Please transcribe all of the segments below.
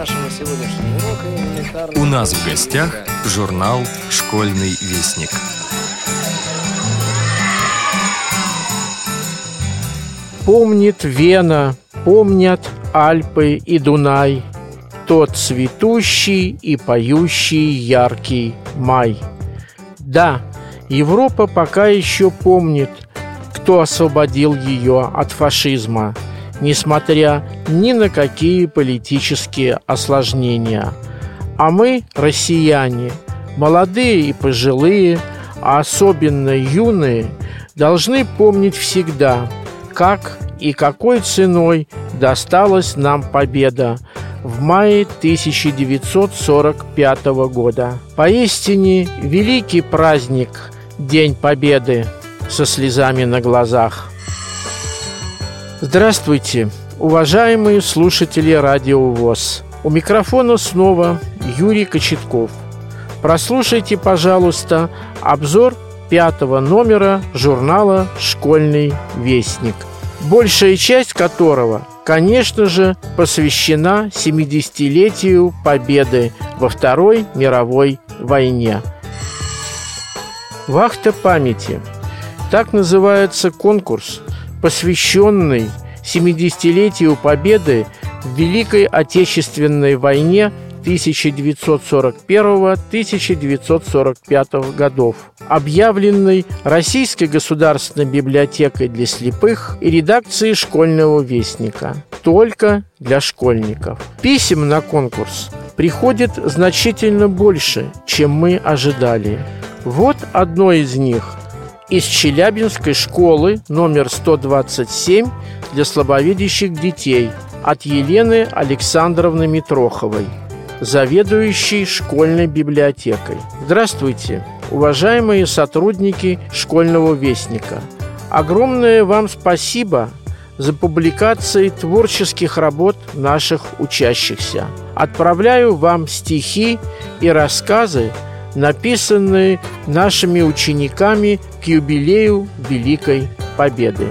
нашего сегодняшнего урока элементарно... У нас в гостях журнал «Школьный вестник». Помнит Вена, помнят Альпы и Дунай, Тот цветущий и поющий яркий май. Да, Европа пока еще помнит, кто освободил ее от фашизма, несмотря ни на какие политические осложнения. А мы, россияне, молодые и пожилые, а особенно юные, должны помнить всегда, как и какой ценой досталась нам победа в мае 1945 года. Поистине великий праздник День Победы со слезами на глазах. Здравствуйте, уважаемые слушатели Радио ВОЗ. У микрофона снова Юрий Кочетков. Прослушайте, пожалуйста, обзор пятого номера журнала «Школьный вестник», большая часть которого, конечно же, посвящена 70-летию Победы во Второй мировой войне. Вахта памяти. Так называется конкурс, посвященный 70-летию Победы в Великой Отечественной войне 1941-1945 годов, объявленный Российской государственной библиотекой для слепых и редакцией школьного вестника только для школьников. Писем на конкурс приходит значительно больше, чем мы ожидали. Вот одно из них из Челябинской школы номер 127 для слабовидящих детей от Елены Александровны Митроховой – заведующий школьной библиотекой. Здравствуйте, уважаемые сотрудники школьного вестника. Огромное вам спасибо за публикации творческих работ наших учащихся. Отправляю вам стихи и рассказы, написанные нашими учениками к юбилею Великой Победы.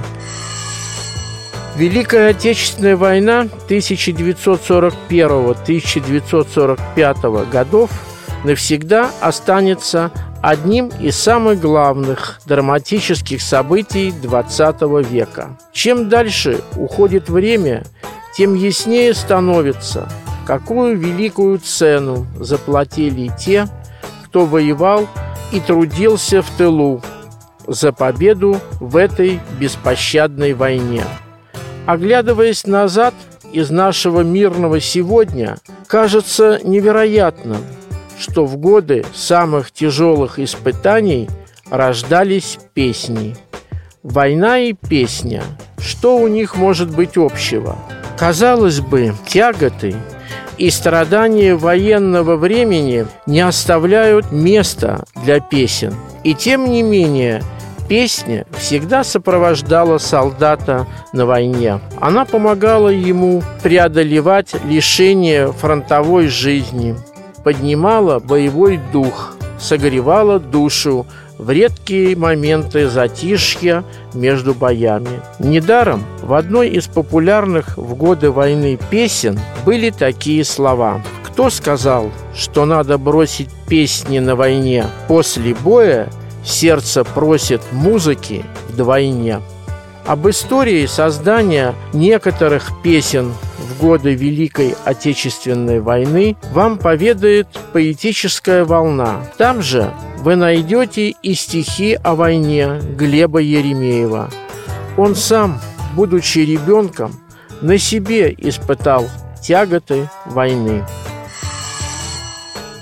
Великая Отечественная война 1941-1945 годов навсегда останется одним из самых главных драматических событий XX века. Чем дальше уходит время, тем яснее становится, какую великую цену заплатили те, кто воевал и трудился в тылу за победу в этой беспощадной войне. Оглядываясь назад из нашего мирного сегодня, кажется невероятным, что в годы самых тяжелых испытаний рождались песни. Война и песня. Что у них может быть общего? Казалось бы, тяготы и страдания военного времени не оставляют места для песен. И тем не менее – Песня всегда сопровождала солдата на войне. Она помогала ему преодолевать лишения фронтовой жизни, поднимала боевой дух, согревала душу в редкие моменты затишья между боями. Недаром в одной из популярных в годы войны песен были такие слова. Кто сказал, что надо бросить песни на войне? После боя Сердце просит музыки вдвойне. Об истории создания некоторых песен в годы Великой Отечественной войны вам поведает поэтическая волна. Там же вы найдете и стихи о войне Глеба Еремеева. Он сам, будучи ребенком, на себе испытал тяготы войны.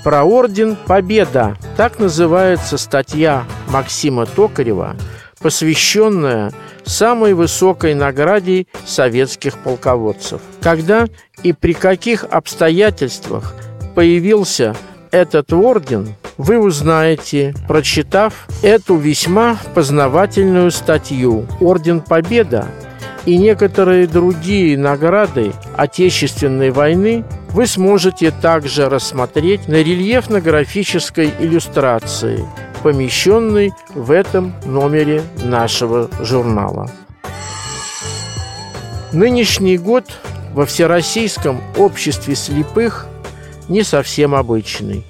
Про орден Победа. Так называется статья Максима Токарева, посвященная самой высокой награде советских полководцев. Когда и при каких обстоятельствах появился этот орден, вы узнаете, прочитав эту весьма познавательную статью «Орден Победа» и некоторые другие награды Отечественной войны вы сможете также рассмотреть на рельефно-графической иллюстрации, помещенной в этом номере нашего журнала. Нынешний год во Всероссийском обществе слепых не совсем обычный.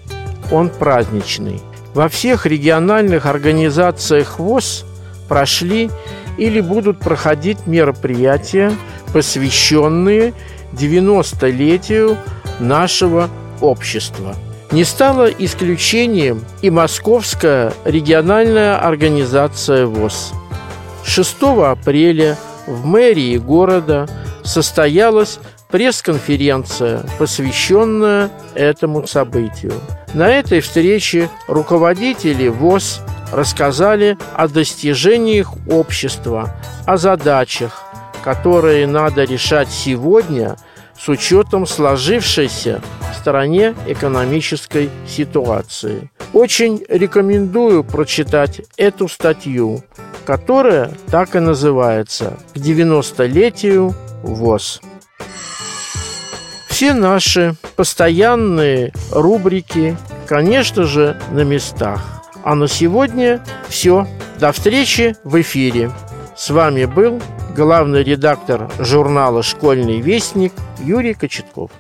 Он праздничный. Во всех региональных организациях ВОЗ прошли или будут проходить мероприятия, посвященные 90-летию нашего общества. Не стало исключением и Московская региональная организация ВОЗ. 6 апреля в мэрии города состоялась пресс-конференция, посвященная этому событию. На этой встрече руководители ВОЗ рассказали о достижениях общества, о задачах, которые надо решать сегодня с учетом сложившейся в стране экономической ситуации. Очень рекомендую прочитать эту статью, которая так и называется «К 90-летию ВОЗ». Все наши постоянные рубрики, конечно же, на местах. А на сегодня все. До встречи в эфире. С вами был главный редактор журнала «Школьный вестник» Юрий Кочетков.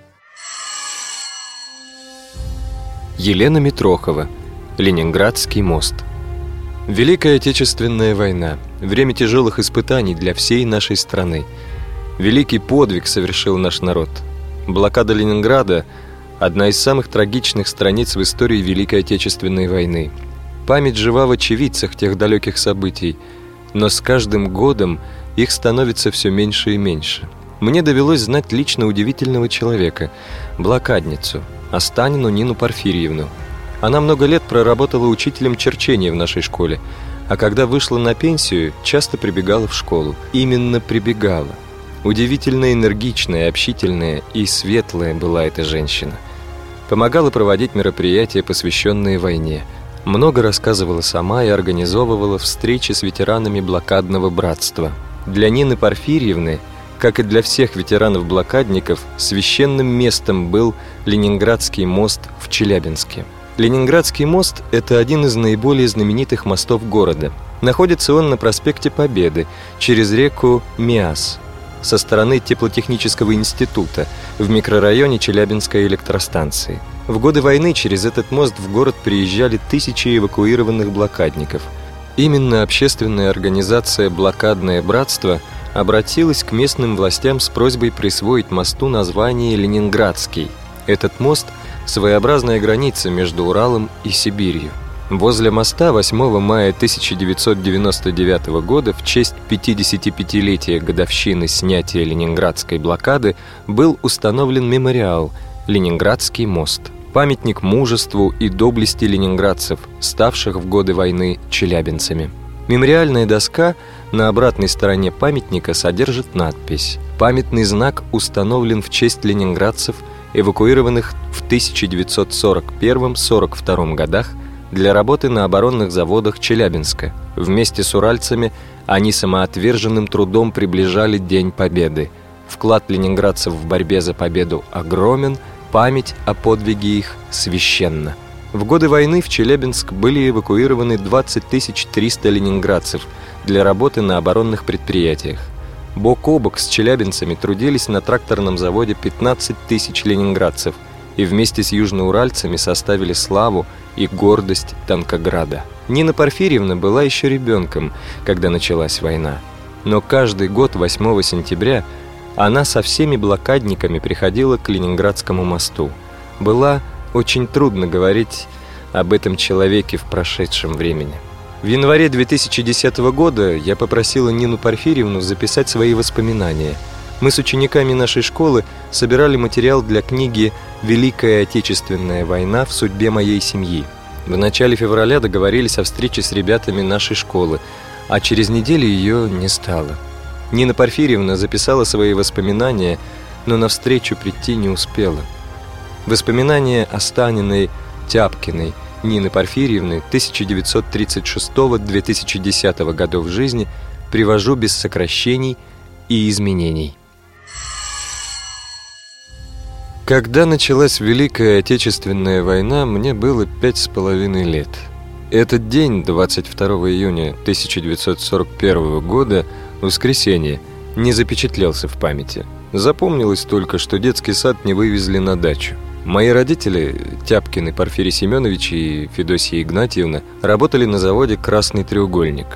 Елена Митрохова. Ленинградский мост. Великая Отечественная война. Время тяжелых испытаний для всей нашей страны. Великий подвиг совершил наш народ – Блокада Ленинграда – одна из самых трагичных страниц в истории Великой Отечественной войны. Память жива в очевидцах тех далеких событий, но с каждым годом их становится все меньше и меньше. Мне довелось знать лично удивительного человека – блокадницу, Останину Нину Порфирьевну. Она много лет проработала учителем черчения в нашей школе, а когда вышла на пенсию, часто прибегала в школу. Именно прибегала – Удивительно энергичная, общительная и светлая была эта женщина. Помогала проводить мероприятия, посвященные войне. Много рассказывала сама и организовывала встречи с ветеранами блокадного братства. Для Нины Порфирьевны, как и для всех ветеранов-блокадников, священным местом был Ленинградский мост в Челябинске. Ленинградский мост – это один из наиболее знаменитых мостов города. Находится он на проспекте Победы, через реку Миас – со стороны теплотехнического института в микрорайоне Челябинской электростанции. В годы войны через этот мост в город приезжали тысячи эвакуированных блокадников. Именно общественная организация «Блокадное братство» обратилась к местным властям с просьбой присвоить мосту название «Ленинградский». Этот мост – своеобразная граница между Уралом и Сибирью. Возле моста 8 мая 1999 года в честь 55-летия годовщины снятия Ленинградской блокады был установлен мемориал «Ленинградский мост» памятник мужеству и доблести ленинградцев, ставших в годы войны челябинцами. Мемориальная доска на обратной стороне памятника содержит надпись «Памятный знак установлен в честь ленинградцев, эвакуированных в 1941-42 годах для работы на оборонных заводах Челябинска. Вместе с уральцами они самоотверженным трудом приближали День Победы. Вклад ленинградцев в борьбе за победу огромен, память о подвиге их священна. В годы войны в Челябинск были эвакуированы 20 300 ленинградцев для работы на оборонных предприятиях. Бок о бок с челябинцами трудились на тракторном заводе 15 тысяч ленинградцев и вместе с южноуральцами составили славу и гордость Танкограда. Нина Порфирьевна была еще ребенком, когда началась война. Но каждый год 8 сентября она со всеми блокадниками приходила к Ленинградскому мосту. Была очень трудно говорить об этом человеке в прошедшем времени. В январе 2010 года я попросила Нину Порфирьевну записать свои воспоминания. Мы с учениками нашей школы собирали материал для книги Великая Отечественная война в судьбе моей семьи. В начале февраля договорились о встрече с ребятами нашей школы, а через неделю ее не стало. Нина Порфирьевна записала свои воспоминания, но на встречу прийти не успела. Воспоминания о Станиной Тяпкиной Нины Порфирьевны 1936-2010 годов жизни привожу без сокращений и изменений. Когда началась Великая Отечественная война, мне было пять с половиной лет. Этот день, 22 июня 1941 года, воскресенье, не запечатлелся в памяти. Запомнилось только, что детский сад не вывезли на дачу. Мои родители, Тяпкины Порфирий Семенович и Федосия Игнатьевна, работали на заводе «Красный треугольник».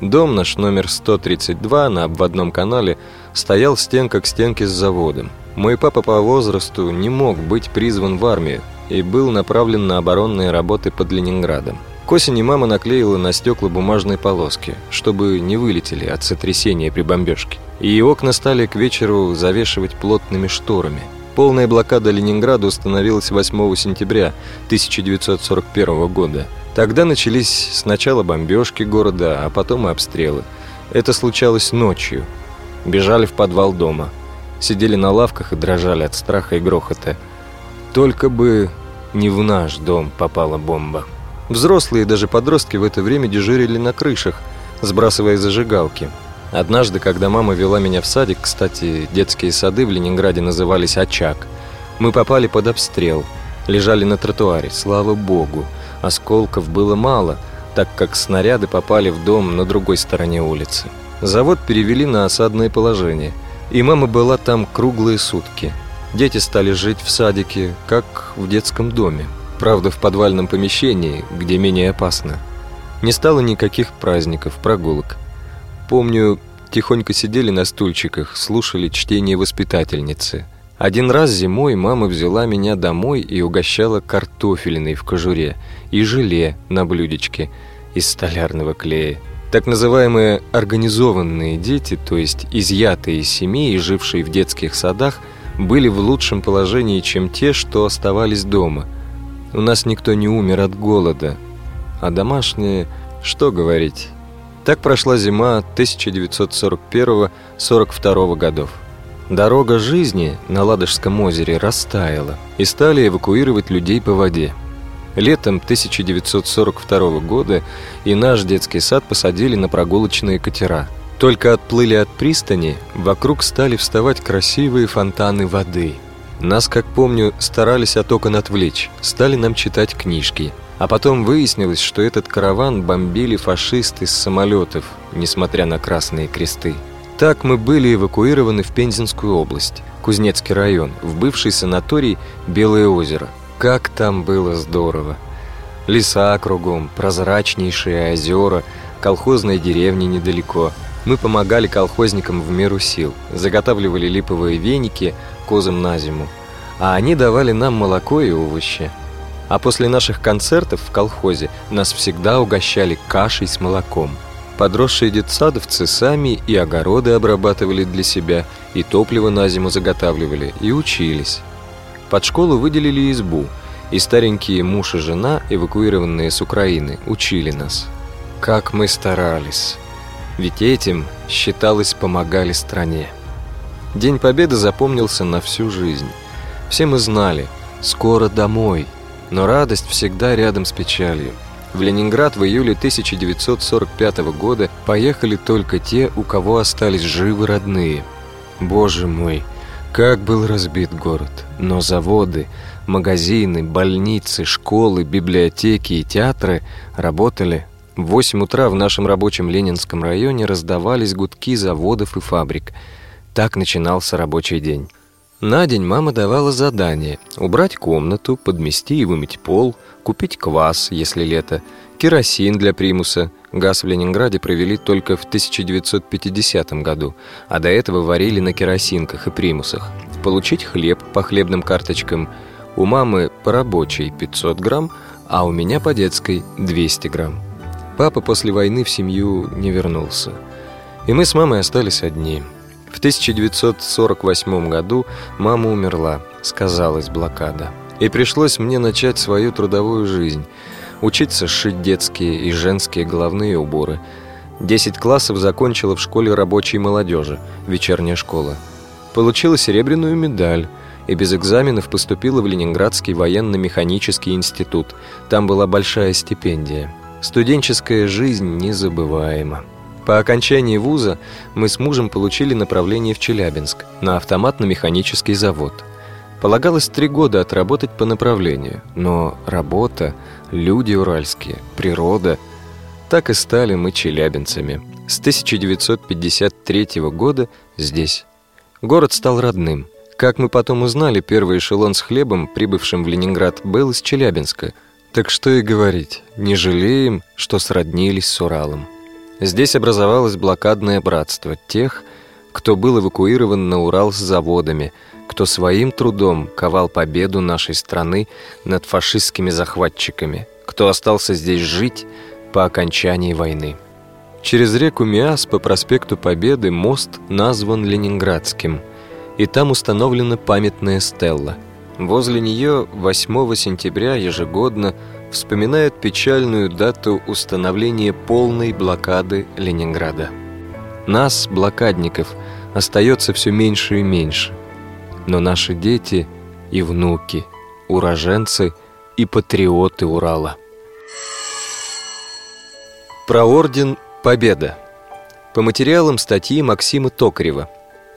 Дом наш номер 132 на обводном канале стоял стенка к стенке с заводом. Мой папа по возрасту не мог быть призван в армию и был направлен на оборонные работы под Ленинградом. К осени мама наклеила на стекла бумажные полоски, чтобы не вылетели от сотрясения при бомбежке. И окна стали к вечеру завешивать плотными шторами. Полная блокада Ленинграда установилась 8 сентября 1941 года. Тогда начались сначала бомбежки города, а потом и обстрелы. Это случалось ночью. Бежали в подвал дома. Сидели на лавках и дрожали от страха и грохота. Только бы не в наш дом попала бомба. Взрослые и даже подростки в это время дежурили на крышах, сбрасывая зажигалки. Однажды, когда мама вела меня в садик, кстати, детские сады в Ленинграде назывались «Очаг», мы попали под обстрел, лежали на тротуаре, слава богу. Осколков было мало, так как снаряды попали в дом на другой стороне улицы. Завод перевели на осадное положение, и мама была там круглые сутки. Дети стали жить в садике, как в детском доме. Правда, в подвальном помещении, где менее опасно. Не стало никаких праздников, прогулок. Помню, тихонько сидели на стульчиках, слушали чтение воспитательницы. Один раз зимой мама взяла меня домой и угощала картофелиной в кожуре и желе на блюдечке из столярного клея. Так называемые организованные дети, то есть изъятые из семей жившие в детских садах, были в лучшем положении, чем те, что оставались дома – у нас никто не умер от голода. А домашние, что говорить. Так прошла зима 1941-42 годов. Дорога жизни на Ладожском озере растаяла, и стали эвакуировать людей по воде. Летом 1942 года и наш детский сад посадили на прогулочные катера. Только отплыли от пристани, вокруг стали вставать красивые фонтаны воды – нас, как помню, старались от окон отвлечь, стали нам читать книжки. А потом выяснилось, что этот караван бомбили фашисты с самолетов, несмотря на красные кресты. Так мы были эвакуированы в Пензенскую область, Кузнецкий район, в бывший санаторий Белое озеро. Как там было здорово! Леса кругом, прозрачнейшие озера, колхозная деревня недалеко. Мы помогали колхозникам в меру сил, заготавливали липовые веники – козам на зиму, а они давали нам молоко и овощи. А после наших концертов в колхозе нас всегда угощали кашей с молоком. Подросшие детсадовцы сами и огороды обрабатывали для себя, и топливо на зиму заготавливали, и учились. Под школу выделили избу, и старенькие муж и жена, эвакуированные с Украины, учили нас. Как мы старались! Ведь этим, считалось, помогали стране. День Победы запомнился на всю жизнь. Все мы знали, скоро домой, но радость всегда рядом с печалью. В Ленинград в июле 1945 года поехали только те, у кого остались живы родные. Боже мой, как был разбит город. Но заводы, магазины, больницы, школы, библиотеки и театры работали. В 8 утра в нашем рабочем Ленинском районе раздавались гудки заводов и фабрик – так начинался рабочий день. На день мама давала задание – убрать комнату, подмести и вымыть пол, купить квас, если лето, керосин для примуса. Газ в Ленинграде провели только в 1950 году, а до этого варили на керосинках и примусах. Получить хлеб по хлебным карточкам. У мамы по рабочей 500 грамм, а у меня по детской 200 грамм. Папа после войны в семью не вернулся. И мы с мамой остались одни – в 1948 году мама умерла, сказалась блокада. И пришлось мне начать свою трудовую жизнь. Учиться шить детские и женские головные уборы. Десять классов закончила в школе рабочей молодежи, вечерняя школа. Получила серебряную медаль и без экзаменов поступила в Ленинградский военно-механический институт. Там была большая стипендия. Студенческая жизнь незабываема. По окончании вуза мы с мужем получили направление в Челябинск на автоматно-механический завод. Полагалось три года отработать по направлению, но работа, люди уральские, природа – так и стали мы челябинцами. С 1953 года здесь. Город стал родным. Как мы потом узнали, первый эшелон с хлебом, прибывшим в Ленинград, был из Челябинска. Так что и говорить, не жалеем, что сроднились с Уралом. Здесь образовалось блокадное братство тех, кто был эвакуирован на Урал с заводами, кто своим трудом ковал победу нашей страны над фашистскими захватчиками, кто остался здесь жить по окончании войны. Через реку Миас по проспекту Победы мост назван Ленинградским, и там установлена памятная стелла. Возле нее 8 сентября ежегодно вспоминают печальную дату установления полной блокады Ленинграда. Нас, блокадников, остается все меньше и меньше. Но наши дети и внуки, уроженцы и патриоты Урала. Про орден «Победа». По материалам статьи Максима Токарева.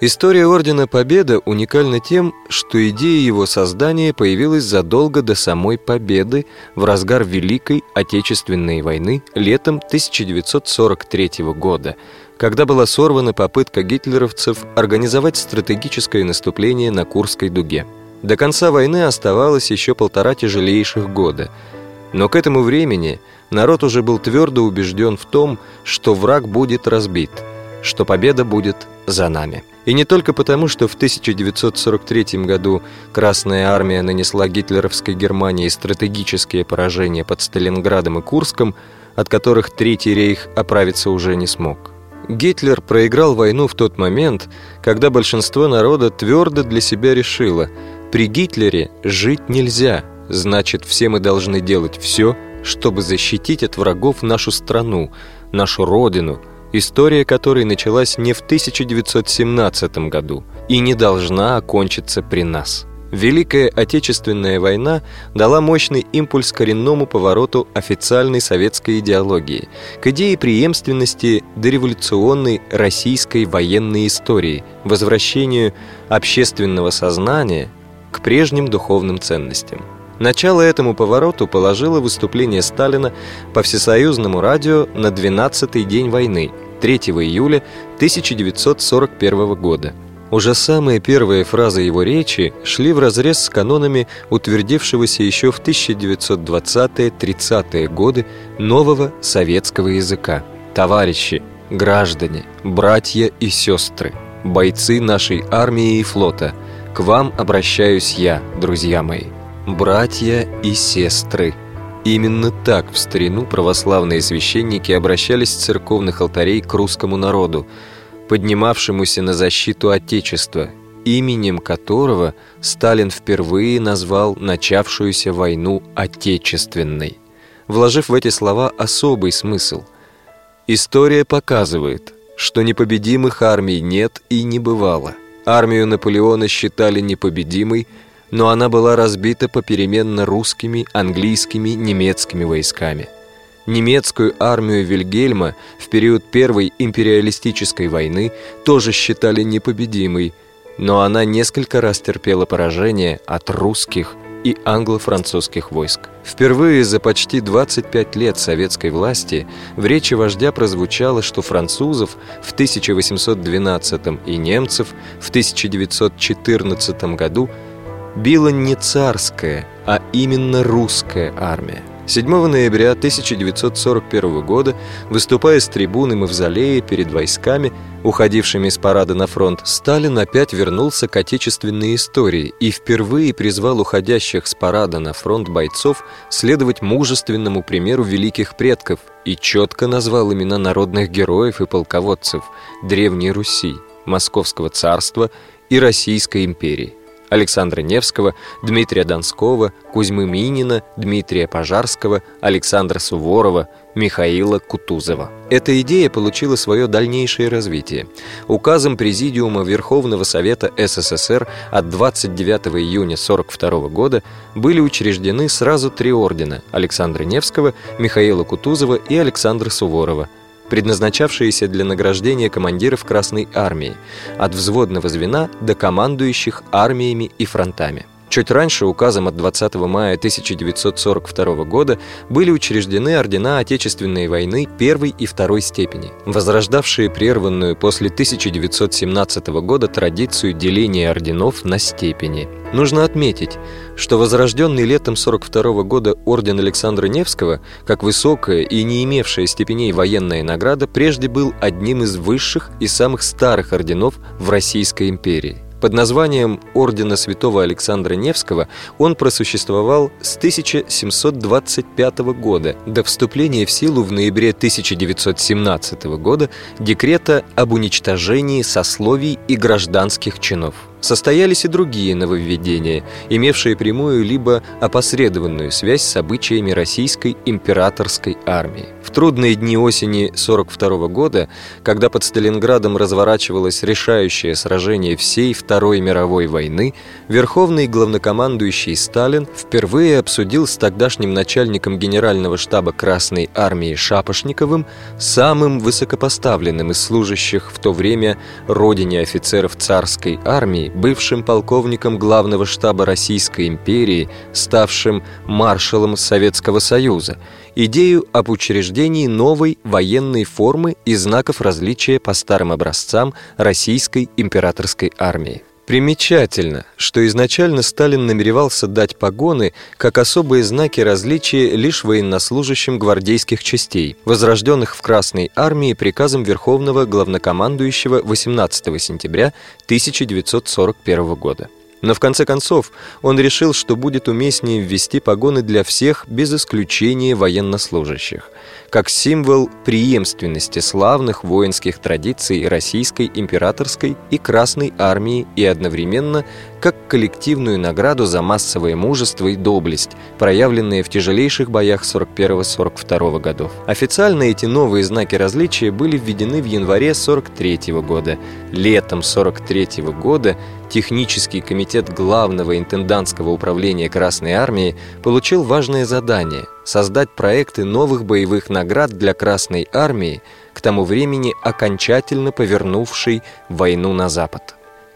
История Ордена Победа уникальна тем, что идея его создания появилась задолго до самой Победы в разгар Великой Отечественной войны летом 1943 года, когда была сорвана попытка гитлеровцев организовать стратегическое наступление на Курской дуге. До конца войны оставалось еще полтора тяжелейших года, но к этому времени – народ уже был твердо убежден в том, что враг будет разбит, что победа будет за нами. И не только потому, что в 1943 году Красная Армия нанесла гитлеровской Германии стратегические поражения под Сталинградом и Курском, от которых Третий рейх оправиться уже не смог. Гитлер проиграл войну в тот момент, когда большинство народа твердо для себя решило, при Гитлере жить нельзя, значит, все мы должны делать все, чтобы защитить от врагов нашу страну, нашу родину, история которой началась не в 1917 году и не должна окончиться при нас. Великая Отечественная война дала мощный импульс коренному повороту официальной советской идеологии, к идее преемственности дореволюционной российской военной истории, возвращению общественного сознания к прежним духовным ценностям. Начало этому повороту положило выступление Сталина по всесоюзному радио на 12-й день войны, 3 июля 1941 года. Уже самые первые фразы его речи шли вразрез с канонами утвердившегося еще в 1920-30-е годы нового советского языка. Товарищи, граждане, братья и сестры, бойцы нашей армии и флота, к вам обращаюсь я, друзья мои. «братья и сестры». Именно так в старину православные священники обращались с церковных алтарей к русскому народу, поднимавшемуся на защиту Отечества, именем которого Сталин впервые назвал начавшуюся войну Отечественной, вложив в эти слова особый смысл. История показывает, что непобедимых армий нет и не бывало. Армию Наполеона считали непобедимой – но она была разбита попеременно русскими, английскими, немецкими войсками. Немецкую армию Вильгельма в период Первой империалистической войны тоже считали непобедимой, но она несколько раз терпела поражение от русских и англо-французских войск. Впервые за почти 25 лет советской власти в речи вождя прозвучало, что французов в 1812 и немцев в 1914 году – била не царская, а именно русская армия. 7 ноября 1941 года, выступая с трибуны Мавзолея перед войсками, уходившими с парада на фронт, Сталин опять вернулся к отечественной истории и впервые призвал уходящих с парада на фронт бойцов следовать мужественному примеру великих предков и четко назвал имена народных героев и полководцев Древней Руси, Московского царства и Российской империи. Александра Невского, Дмитрия Донского, Кузьмы Минина, Дмитрия Пожарского, Александра Суворова, Михаила Кутузова. Эта идея получила свое дальнейшее развитие. Указом Президиума Верховного Совета СССР от 29 июня 1942 года были учреждены сразу три ордена Александра Невского, Михаила Кутузова и Александра Суворова – предназначавшиеся для награждения командиров Красной Армии, от взводного звена до командующих армиями и фронтами. Чуть раньше, указом от 20 мая 1942 года, были учреждены ордена Отечественной войны первой и второй степени, возрождавшие прерванную после 1917 года традицию деления орденов на степени. Нужно отметить, что возрожденный летом 1942 года орден Александра Невского, как высокая и не имевшая степеней военная награда, прежде был одним из высших и самых старых орденов в Российской империи. Под названием Ордена Святого Александра Невского он просуществовал с 1725 года до вступления в силу в ноябре 1917 года декрета об уничтожении сословий и гражданских чинов состоялись и другие нововведения, имевшие прямую либо опосредованную связь с обычаями российской императорской армии. В трудные дни осени 42 года, когда под Сталинградом разворачивалось решающее сражение всей Второй мировой войны, верховный главнокомандующий Сталин впервые обсудил с тогдашним начальником генерального штаба Красной армии Шапошниковым, самым высокопоставленным из служащих в то время родине офицеров царской армии, бывшим полковником главного штаба Российской империи, ставшим маршалом Советского Союза, идею об учреждении новой военной формы и знаков различия по старым образцам Российской императорской армии. Примечательно, что изначально Сталин намеревался дать погоны как особые знаки различия лишь военнослужащим гвардейских частей, возрожденных в Красной армии приказом Верховного главнокомандующего 18 сентября 1941 года. Но в конце концов он решил, что будет уместнее ввести погоны для всех без исключения военнослужащих – как символ преемственности славных воинских традиций Российской императорской и Красной армии и одновременно как коллективную награду за массовое мужество и доблесть, проявленные в тяжелейших боях 41-42 годов. Официально эти новые знаки различия были введены в январе 43 года. Летом 43 года Технический комитет Главного интендантского управления Красной армии получил важное задание – создать проекты новых боевых наград для Красной армии, к тому времени окончательно повернувшей войну на Запад.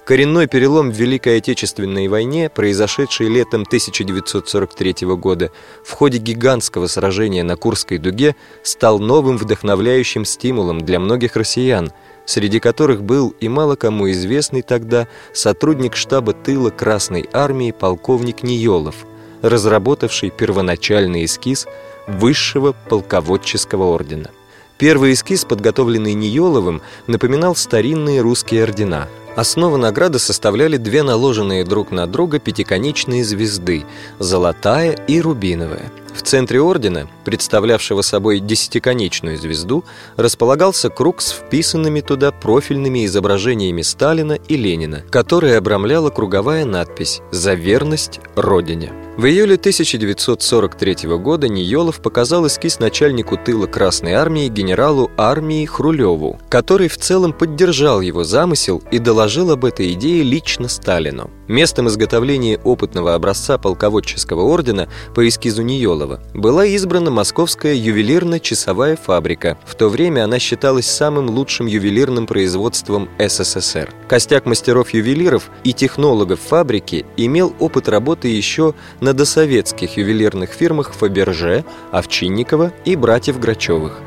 Коренной перелом в Великой Отечественной войне, произошедший летом 1943 года в ходе гигантского сражения на Курской дуге, стал новым вдохновляющим стимулом для многих россиян, среди которых был и мало кому известный тогда сотрудник штаба тыла Красной армии полковник Ниелов, разработавший первоначальный эскиз высшего полководческого ордена. Первый эскиз, подготовленный Ниеловым, напоминал старинные русские ордена – Основу награды составляли две наложенные друг на друга пятиконечные звезды – золотая и рубиновая. В центре ордена, представлявшего собой десятиконечную звезду, располагался круг с вписанными туда профильными изображениями Сталина и Ленина, которые обрамляла круговая надпись «За верность Родине». В июле 1943 года Ниелов показал эскиз начальнику тыла Красной армии генералу армии Хрулеву, который в целом поддержал его замысел и доложил об этой идее лично Сталину. Местом изготовления опытного образца полководческого ордена по эскизу Ниелова была избрана московская ювелирно-часовая фабрика. В то время она считалась самым лучшим ювелирным производством СССР. Костяк мастеров-ювелиров и технологов фабрики имел опыт работы еще на досоветских ювелирных фирмах Фаберже, Овчинникова и братьев Грачевых.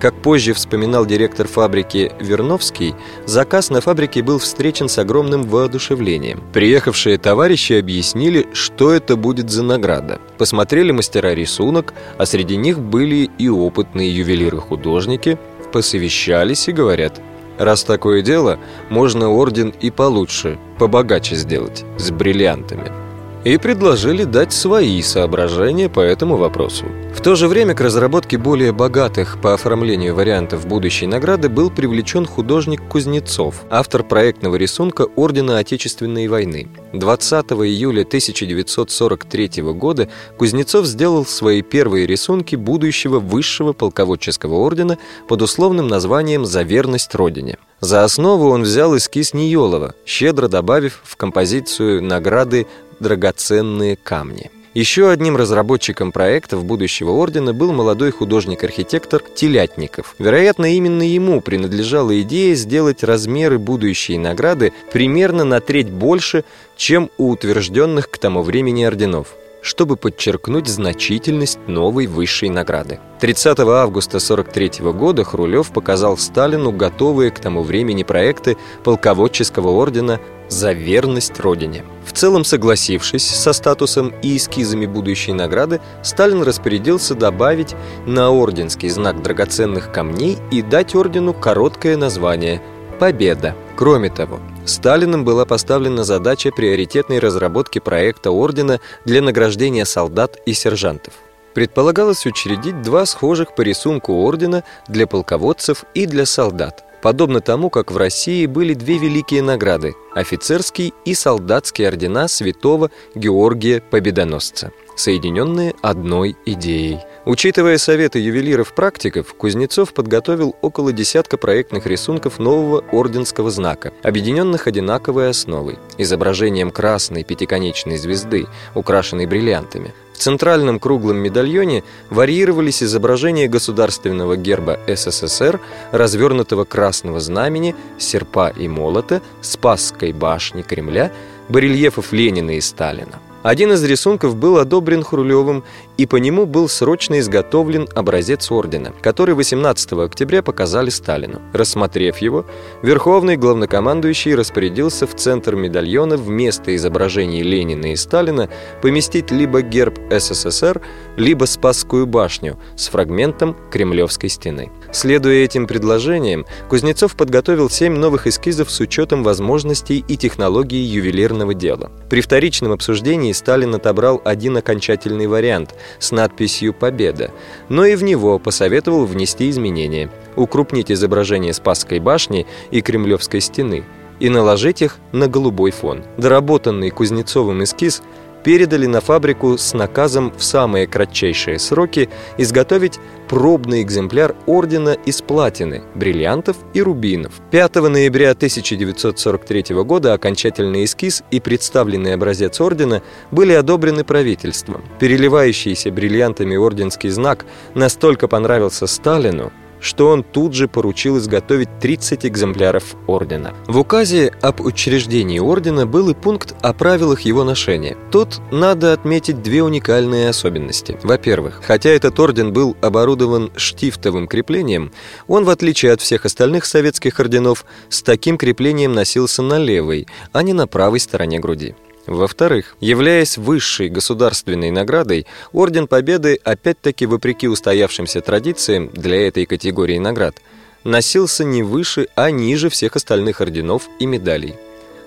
Как позже вспоминал директор фабрики Верновский, заказ на фабрике был встречен с огромным воодушевлением. Приехавшие товарищи объяснили, что это будет за награда. Посмотрели мастера рисунок, а среди них были и опытные ювелиры-художники, посовещались и говорят, раз такое дело, можно орден и получше, побогаче сделать, с бриллиантами и предложили дать свои соображения по этому вопросу. В то же время к разработке более богатых по оформлению вариантов будущей награды был привлечен художник Кузнецов, автор проектного рисунка Ордена Отечественной войны. 20 июля 1943 года Кузнецов сделал свои первые рисунки будущего высшего полководческого ордена под условным названием «За верность Родине». За основу он взял эскиз Ниелова, щедро добавив в композицию награды драгоценные камни. Еще одним разработчиком проектов будущего ордена был молодой художник-архитектор Телятников. Вероятно, именно ему принадлежала идея сделать размеры будущей награды примерно на треть больше, чем у утвержденных к тому времени орденов чтобы подчеркнуть значительность новой высшей награды. 30 августа 1943 года Хрулев показал Сталину готовые к тому времени проекты полководческого ордена за верность Родине. В целом согласившись со статусом и эскизами будущей награды, Сталин распорядился добавить на орденский знак драгоценных камней и дать ордену короткое название «Победа». Кроме того, Сталиным была поставлена задача приоритетной разработки проекта ордена для награждения солдат и сержантов. Предполагалось учредить два схожих по рисунку ордена для полководцев и для солдат, подобно тому, как в России были две великие награды – офицерский и солдатский ордена святого Георгия Победоносца, соединенные одной идеей – Учитывая советы ювелиров-практиков, Кузнецов подготовил около десятка проектных рисунков нового орденского знака, объединенных одинаковой основой – изображением красной пятиконечной звезды, украшенной бриллиантами. В центральном круглом медальоне варьировались изображения государственного герба СССР, развернутого красного знамени, серпа и молота, Спасской башни Кремля, барельефов Ленина и Сталина. Один из рисунков был одобрен Хрулевым, и по нему был срочно изготовлен образец ордена, который 18 октября показали Сталину. Рассмотрев его, Верховный главнокомандующий распорядился в центр медальона вместо изображений Ленина и Сталина поместить либо герб СССР, либо Спасскую башню с фрагментом Кремлевской стены. Следуя этим предложениям, Кузнецов подготовил семь новых эскизов с учетом возможностей и технологий ювелирного дела. При вторичном обсуждении Сталин отобрал один окончательный вариант с надписью «Победа», но и в него посоветовал внести изменения, укрупнить изображение Спасской башни и Кремлевской стены и наложить их на голубой фон. Доработанный Кузнецовым эскиз – передали на фабрику с наказом в самые кратчайшие сроки изготовить пробный экземпляр ордена из платины, бриллиантов и рубинов. 5 ноября 1943 года окончательный эскиз и представленный образец ордена были одобрены правительством. Переливающийся бриллиантами орденский знак настолько понравился Сталину, что он тут же поручил изготовить 30 экземпляров ордена. В указе об учреждении ордена был и пункт о правилах его ношения. Тут надо отметить две уникальные особенности. Во-первых, хотя этот орден был оборудован штифтовым креплением, он, в отличие от всех остальных советских орденов, с таким креплением носился на левой, а не на правой стороне груди. Во-вторых, являясь высшей государственной наградой, Орден Победы, опять-таки вопреки устоявшимся традициям для этой категории наград, носился не выше, а ниже всех остальных орденов и медалей.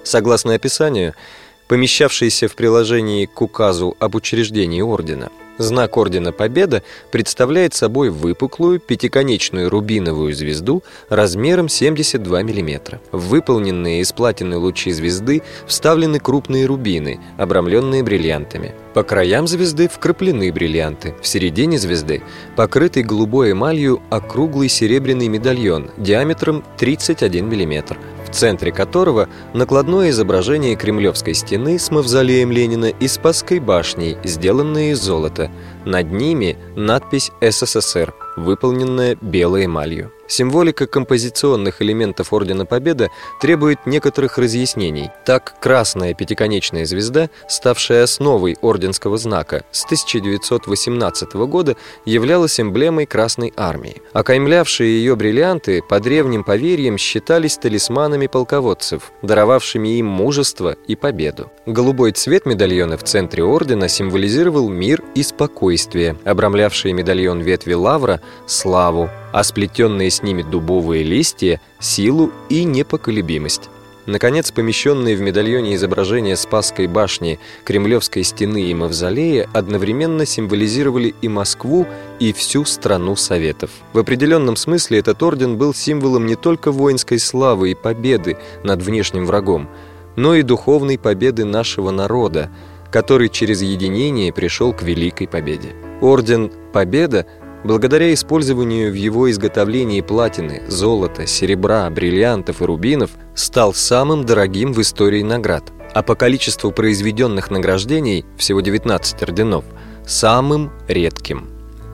Согласно описанию, помещавшийся в приложении к указу об учреждении ордена – Знак Ордена Победа представляет собой выпуклую пятиконечную рубиновую звезду размером 72 мм. В выполненные из платины лучи звезды вставлены крупные рубины, обрамленные бриллиантами. По краям звезды вкраплены бриллианты. В середине звезды покрытый голубой эмалью округлый серебряный медальон диаметром 31 мм в центре которого накладное изображение Кремлевской стены с мавзолеем Ленина и Спасской башней, сделанные из золота. Над ними надпись «СССР», выполненная белой эмалью. Символика композиционных элементов Ордена Победы требует некоторых разъяснений. Так, красная пятиконечная звезда, ставшая основой орденского знака, с 1918 года являлась эмблемой Красной Армии. Окаймлявшие ее бриллианты по древним поверьям считались талисманами полководцев, даровавшими им мужество и победу. Голубой цвет медальона в центре ордена символизировал мир и спокойствие, обрамлявшие медальон ветви лавра – славу, а сплетенные с ними дубовые листья – силу и непоколебимость. Наконец, помещенные в медальоне изображения Спасской башни, Кремлевской стены и Мавзолея одновременно символизировали и Москву, и всю страну Советов. В определенном смысле этот орден был символом не только воинской славы и победы над внешним врагом, но и духовной победы нашего народа, который через единение пришел к великой победе. Орден «Победа» благодаря использованию в его изготовлении платины, золота, серебра, бриллиантов и рубинов, стал самым дорогим в истории наград, а по количеству произведенных награждений, всего 19 орденов, самым редким –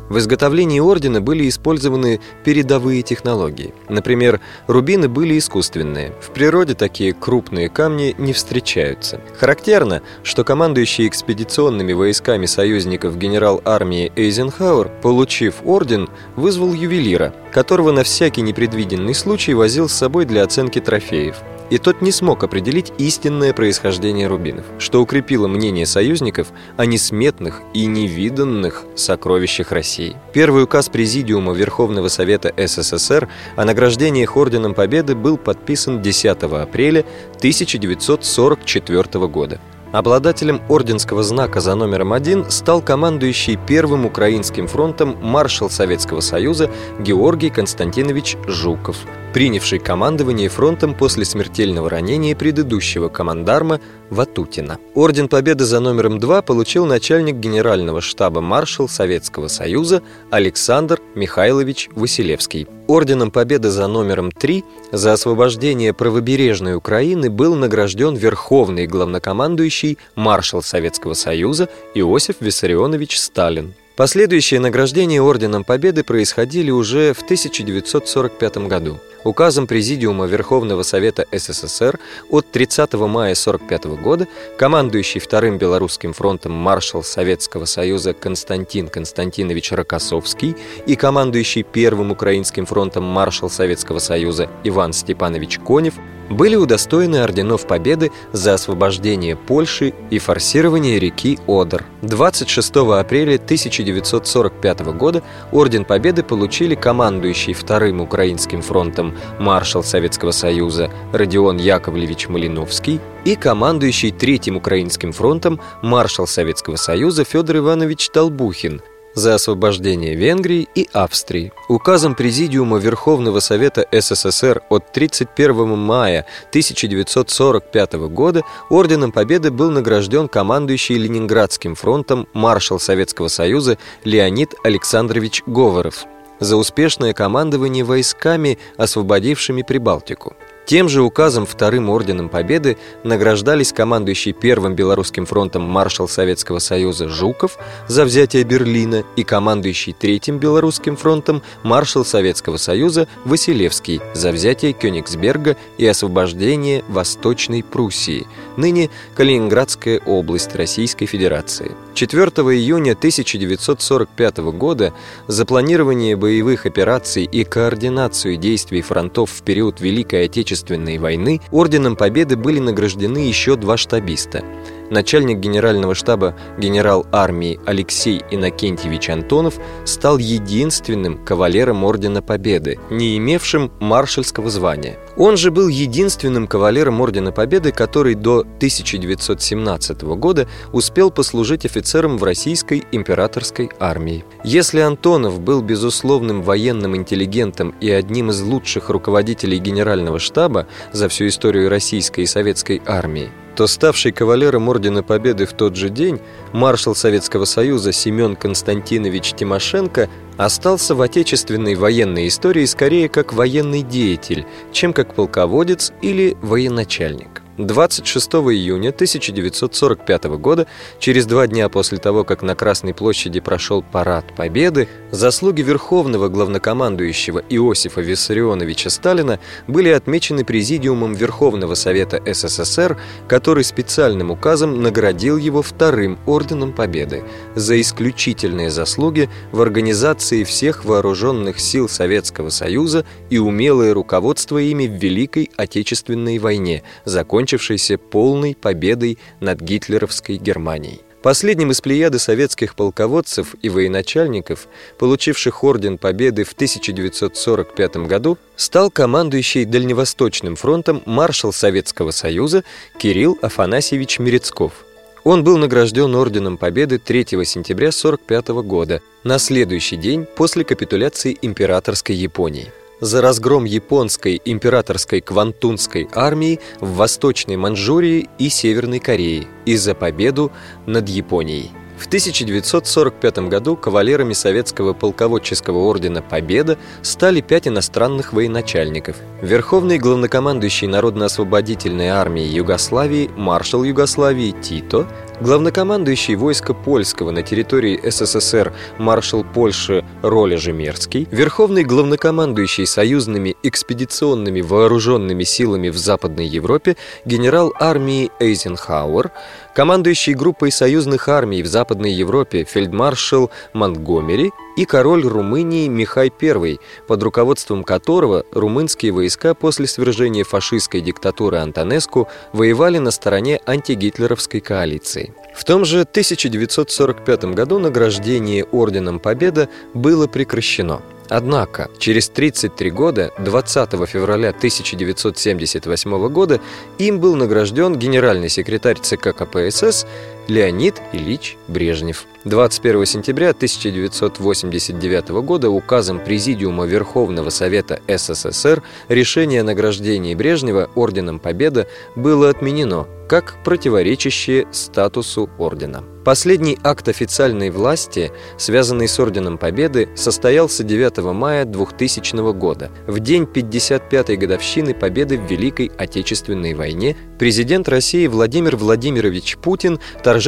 в изготовлении ордена были использованы передовые технологии. Например, рубины были искусственные. В природе такие крупные камни не встречаются. Характерно, что командующий экспедиционными войсками союзников генерал армии Эйзенхауэр, получив орден, вызвал ювелира, которого на всякий непредвиденный случай возил с собой для оценки трофеев и тот не смог определить истинное происхождение рубинов, что укрепило мнение союзников о несметных и невиданных сокровищах России. Первый указ Президиума Верховного Совета СССР о награждениях Орденом Победы был подписан 10 апреля 1944 года. Обладателем орденского знака за номером один стал командующий Первым Украинским фронтом маршал Советского Союза Георгий Константинович Жуков, принявший командование фронтом после смертельного ранения предыдущего командарма Ватутина. Орден Победы за номером два получил начальник генерального штаба маршал Советского Союза Александр Михайлович Василевский. Орденом Победы за номером 3 за освобождение правобережной Украины был награжден верховный главнокомандующий маршал Советского Союза Иосиф Виссарионович Сталин. Последующие награждения Орденом Победы происходили уже в 1945 году. Указом Президиума Верховного Совета СССР от 30 мая 1945 года командующий Вторым Белорусским фронтом маршал Советского Союза Константин Константинович Рокоссовский и командующий Первым Украинским фронтом маршал Советского Союза Иван Степанович Конев были удостоены орденов Победы за освобождение Польши и форсирование реки Одер. 26 апреля 1945 года Орден Победы получили командующий Вторым Украинским фронтом маршал Советского Союза Родион Яковлевич Малиновский и командующий Третьим Украинским фронтом маршал Советского Союза Федор Иванович Толбухин – за освобождение Венгрии и Австрии. Указом Президиума Верховного Совета СССР от 31 мая 1945 года Орденом Победы был награжден командующий Ленинградским фронтом маршал Советского Союза Леонид Александрович Говоров за успешное командование войсками, освободившими Прибалтику. Тем же указом Вторым Орденом Победы награждались командующий Первым Белорусским фронтом маршал Советского Союза Жуков за взятие Берлина и командующий Третьим Белорусским фронтом маршал Советского Союза Василевский за взятие Кёнигсберга и освобождение Восточной Пруссии, ныне Калининградская область Российской Федерации. 4 июня 1945 года за планирование боевых операций и координацию действий фронтов в период Великой Отечественной войны Орденом Победы были награждены еще два штабиста – начальник генерального штаба генерал армии Алексей Иннокентьевич Антонов стал единственным кавалером Ордена Победы, не имевшим маршальского звания. Он же был единственным кавалером Ордена Победы, который до 1917 года успел послужить офицером в российской императорской армии. Если Антонов был безусловным военным интеллигентом и одним из лучших руководителей генерального штаба за всю историю российской и советской армии, то ставший кавалером Ордена Победы в тот же день маршал Советского Союза Семен Константинович Тимошенко остался в отечественной военной истории скорее как военный деятель, чем как полководец или военачальник. 26 июня 1945 года, через два дня после того, как на Красной площади прошел парад Победы, заслуги Верховного главнокомандующего Иосифа Виссарионовича Сталина были отмечены Президиумом Верховного Совета СССР, который специальным указом наградил его вторым Орденом Победы за исключительные заслуги в организации всех вооруженных сил Советского Союза и умелое руководство ими в Великой Отечественной войне, закончившейся полной победой над гитлеровской Германией. Последним из плеяды советских полководцев и военачальников, получивших Орден Победы в 1945 году, стал командующий Дальневосточным фронтом маршал Советского Союза Кирилл Афанасьевич Мерецков. Он был награжден Орденом Победы 3 сентября 1945 года, на следующий день после капитуляции императорской Японии за разгром японской императорской Квантунской армии в Восточной Манчжурии и Северной Корее и за победу над Японией. В 1945 году кавалерами Советского полководческого ордена «Победа» стали пять иностранных военачальников. Верховный главнокомандующий Народно-освободительной армии Югославии, маршал Югославии Тито, Главнокомандующий войска польского на территории СССР маршал Польши Роля Жемерский, Верховный главнокомандующий союзными экспедиционными вооруженными силами в Западной Европе генерал армии Эйзенхауэр, командующий группой союзных армий в Западной Европе фельдмаршал Монтгомери и король Румынии Михай I, под руководством которого румынские войска после свержения фашистской диктатуры Антонеску воевали на стороне антигитлеровской коалиции. В том же 1945 году награждение Орденом Победа было прекращено – Однако, через 33 года, 20 февраля 1978 года, им был награжден генеральный секретарь ЦК КПСС Леонид Ильич Брежнев. 21 сентября 1989 года указом Президиума Верховного Совета СССР решение о награждении Брежнева Орденом Победа было отменено, как противоречащее статусу ордена. Последний акт официальной власти, связанный с Орденом Победы, состоялся 9 мая 2000 года, в день 55-й годовщины победы в Великой Отечественной войне. Президент России Владимир Владимирович Путин торжественно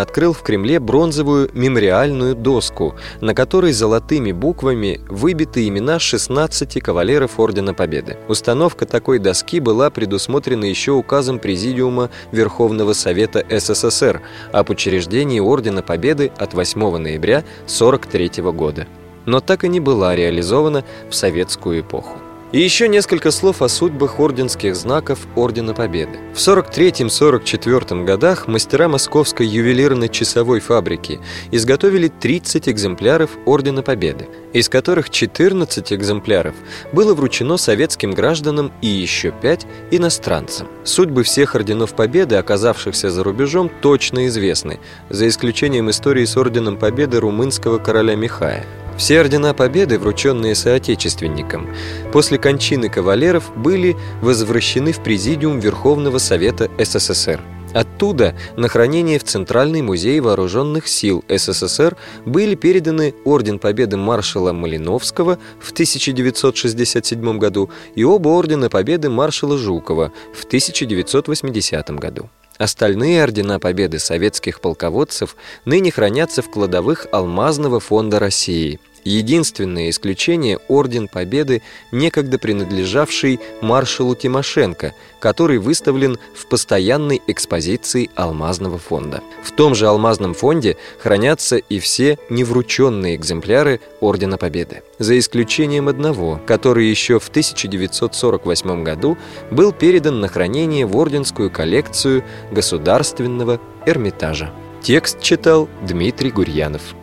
открыл в Кремле бронзовую мемориальную доску, на которой золотыми буквами выбиты имена 16 кавалеров Ордена Победы. Установка такой доски была предусмотрена еще указом Президиума Верховного Совета СССР об учреждении Ордена Победы от 8 ноября 1943 года. Но так и не была реализована в советскую эпоху. И еще несколько слов о судьбах орденских знаков Ордена Победы. В 43-44 годах мастера Московской ювелирно-часовой фабрики изготовили 30 экземпляров Ордена Победы, из которых 14 экземпляров было вручено советским гражданам и еще 5 иностранцам. Судьбы всех Орденов Победы, оказавшихся за рубежом, точно известны, за исключением истории с Орденом Победы румынского короля Михая. Все ордена Победы, врученные соотечественникам, после кончины кавалеров были возвращены в Президиум Верховного Совета СССР. Оттуда на хранение в Центральный музей вооруженных сил СССР были переданы Орден Победы маршала Малиновского в 1967 году и оба Ордена Победы маршала Жукова в 1980 году. Остальные ордена победы советских полководцев ныне хранятся в кладовых Алмазного фонда России – Единственное исключение – Орден Победы, некогда принадлежавший маршалу Тимошенко, который выставлен в постоянной экспозиции Алмазного фонда. В том же Алмазном фонде хранятся и все неврученные экземпляры Ордена Победы, за исключением одного, который еще в 1948 году был передан на хранение в Орденскую коллекцию Государственного Эрмитажа. Текст читал Дмитрий Гурьянов